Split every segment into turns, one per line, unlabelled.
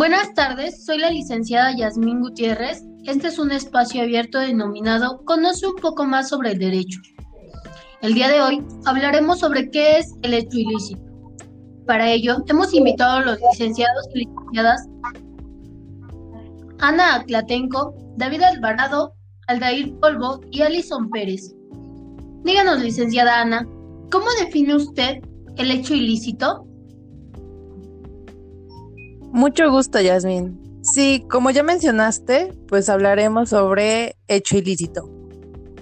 Buenas tardes, soy la licenciada Yasmín Gutiérrez. Este es un espacio abierto denominado Conoce un poco más sobre el derecho. El día de hoy hablaremos sobre qué es el hecho ilícito. Para ello, hemos invitado a los licenciados y licenciadas Ana Aclatenco, David Alvarado, Aldair Polvo y Alison Pérez. Díganos, licenciada Ana, ¿cómo define usted el hecho ilícito?
Mucho gusto, Yasmín. Sí, como ya mencionaste, pues hablaremos sobre hecho ilícito.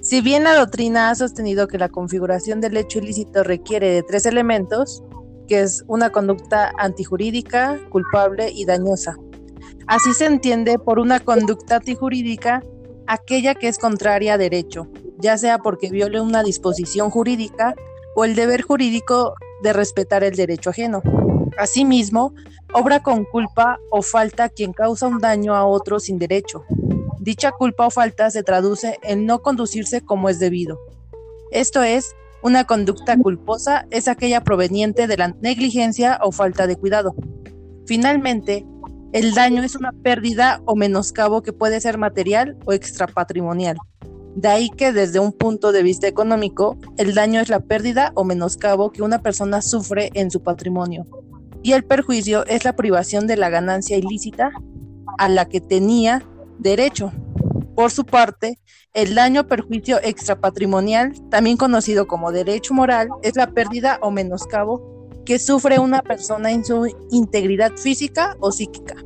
Si bien la doctrina ha sostenido que la configuración del hecho ilícito requiere de tres elementos, que es una conducta antijurídica, culpable y dañosa. Así se entiende por una conducta antijurídica aquella que es contraria a derecho, ya sea porque viole una disposición jurídica o el deber jurídico de respetar el derecho ajeno. Asimismo, obra con culpa o falta quien causa un daño a otro sin derecho. Dicha culpa o falta se traduce en no conducirse como es debido. Esto es, una conducta culposa es aquella proveniente de la negligencia o falta de cuidado. Finalmente, el daño es una pérdida o menoscabo que puede ser material o extrapatrimonial. De ahí que desde un punto de vista económico, el daño es la pérdida o menoscabo que una persona sufre en su patrimonio, y el perjuicio es la privación de la ganancia ilícita a la que tenía derecho. Por su parte, el daño perjuicio extrapatrimonial, también conocido como derecho moral, es la pérdida o menoscabo que sufre una persona en su integridad física o psíquica,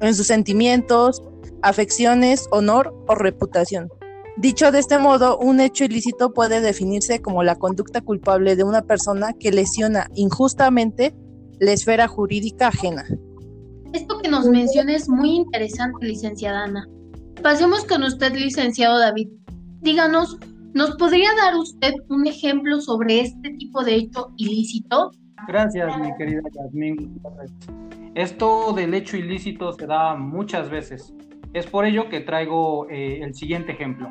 en sus sentimientos, afecciones, honor o reputación. Dicho de este modo, un hecho ilícito puede definirse como la conducta culpable de una persona que lesiona injustamente la esfera jurídica ajena.
Esto que nos menciona es muy interesante, licenciada Ana. Pasemos con usted, licenciado David. Díganos, ¿nos podría dar usted un ejemplo sobre este tipo de hecho ilícito?
Gracias, mi querida Yasmín. Esto del hecho ilícito se da muchas veces. Es por ello que traigo eh, el siguiente ejemplo.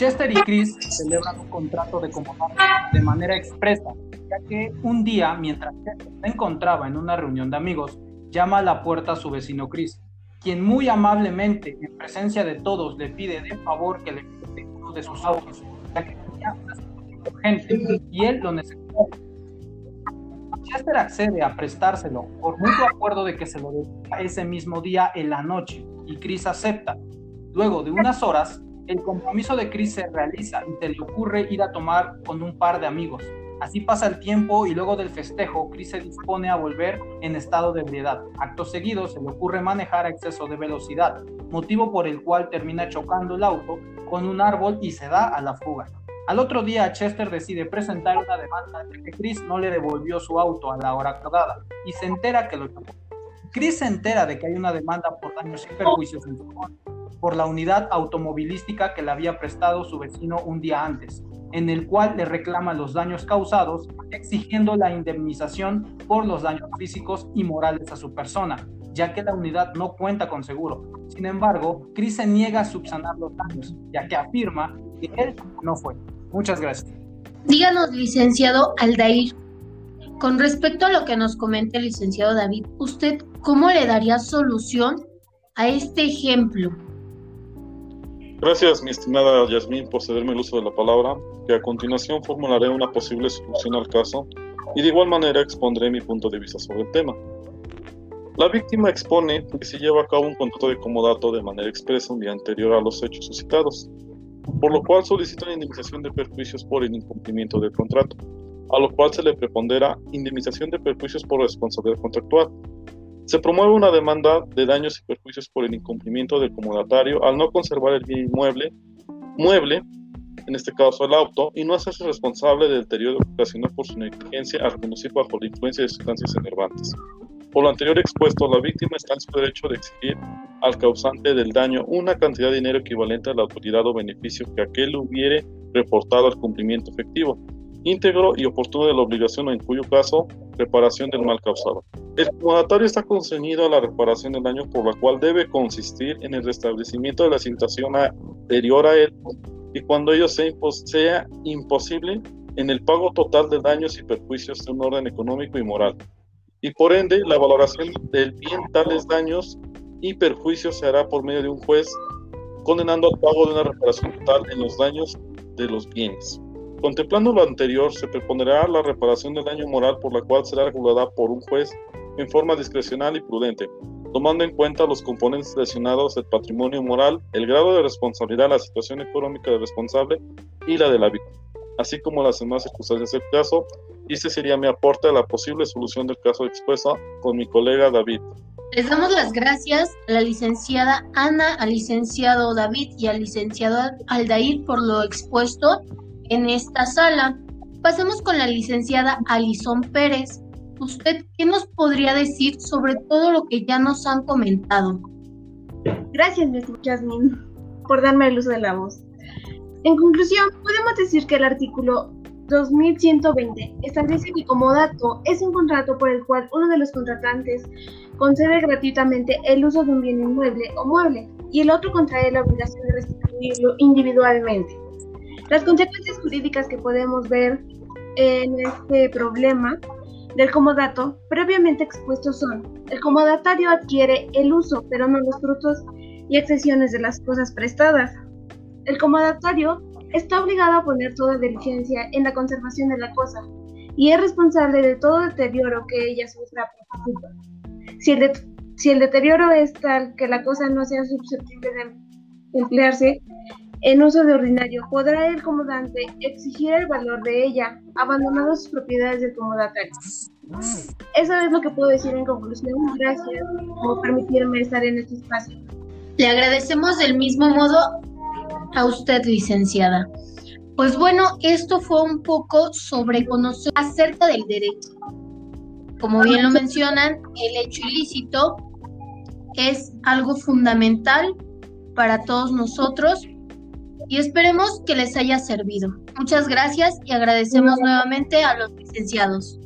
Chester y Chris celebran un contrato de comodato de manera expresa, ya que un día, mientras Chester se encontraba en una reunión de amigos, llama a la puerta a su vecino Chris, quien muy amablemente, en presencia de todos, le pide de favor que le preste uno de sus autos, ya que tenía una situación urgente y él lo necesitaba. Chester accede a prestárselo por mutuo acuerdo de que se lo dé ese mismo día en la noche y Chris acepta. Luego de unas horas, el compromiso de Chris se realiza y se le ocurre ir a tomar con un par de amigos. Así pasa el tiempo y luego del festejo, Chris se dispone a volver en estado de ebriedad. Acto seguido, se le ocurre manejar a exceso de velocidad, motivo por el cual termina chocando el auto con un árbol y se da a la fuga. Al otro día, Chester decide presentar una demanda de que Chris no le devolvió su auto a la hora acordada y se entera que lo chocó. Chris se entera de que hay una demanda por daños y perjuicios en su contra por la unidad automovilística que le había prestado su vecino un día antes, en el cual le reclama los daños causados, exigiendo la indemnización por los daños físicos y morales a su persona, ya que la unidad no cuenta con seguro. Sin embargo, Chris se niega a subsanar los daños, ya que afirma que él no fue. Muchas gracias.
Díganos, licenciado Aldair, con respecto a lo que nos comenta el licenciado David, ¿usted cómo le daría solución a este ejemplo?
Gracias, mi estimada Yasmín, por cederme el uso de la palabra, que a continuación formularé una posible solución al caso y de igual manera expondré mi punto de vista sobre el tema. La víctima expone que se lleva a cabo un contrato de comodato de manera expresa un día anterior a los hechos suscitados, por lo cual solicita indemnización de perjuicios por el incumplimiento del contrato, a lo cual se le prepondera indemnización de perjuicios por responsabilidad contractual, se promueve una demanda de daños y perjuicios por el incumplimiento del comodatario al no conservar el bien inmueble, mueble, en este caso el auto, y no hacerse responsable del deterioro ocasionado por su negligencia al conducir bajo la influencia de sustancias enervantes. Por lo anterior expuesto, la víctima está en su derecho de exigir al causante del daño una cantidad de dinero equivalente a la autoridad o beneficio que aquel hubiere reportado al cumplimiento efectivo, íntegro y oportuno de la obligación en cuyo caso reparación del mal causado. El comodatario está conceñido a la reparación del daño por la cual debe consistir en el restablecimiento de la situación anterior a él y cuando ello sea, sea imposible en el pago total de daños y perjuicios de un orden económico y moral. y por ende la valoración del bien tales daños y perjuicios se hará por medio de un juez condenando al pago de una reparación total en los daños de los bienes. Contemplando lo anterior, se propondrá la reparación del daño moral por la cual será regulada por un juez en forma discrecional y prudente, tomando en cuenta los componentes seleccionados del patrimonio moral, el grado de responsabilidad, la situación económica del responsable y la de la víctima, así como las demás circunstancias del caso. Y este sería mi aporte a la posible solución del caso expuesto con mi colega David.
Les damos las gracias a la licenciada Ana, al licenciado David y al licenciado Aldair por lo expuesto en esta sala. Pasemos con la licenciada Alison Pérez. ¿Usted qué nos podría decir sobre todo lo que ya nos han comentado?
Gracias, Jasmine, por darme el uso de la voz. En conclusión, podemos decir que el artículo 2120 establece que como dato es un contrato por el cual uno de los contratantes concede gratuitamente el uso de un bien inmueble o mueble y el otro contrae la obligación de restituirlo individualmente. Las consecuencias jurídicas que podemos ver en este problema del comodato previamente expuestos son, el comodatario adquiere el uso, pero no los frutos y excesiones de las cosas prestadas. El comodatario está obligado a poner toda diligencia en la conservación de la cosa y es responsable de todo deterioro que ella sufra por culpa. Si el, si el deterioro es tal que la cosa no sea susceptible de emplearse en uso de ordinario, podrá el comodante exigir el valor de ella, abandonando sus propiedades del comodatario. Eso es lo que puedo decir en conclusión. Gracias por permitirme estar en este espacio.
Le agradecemos del mismo modo a usted, licenciada. Pues bueno, esto fue un poco sobre conocer acerca del derecho. Como bien lo mencionan, el hecho ilícito es algo fundamental para todos nosotros y esperemos que les haya servido. Muchas gracias y agradecemos nuevamente a los licenciados.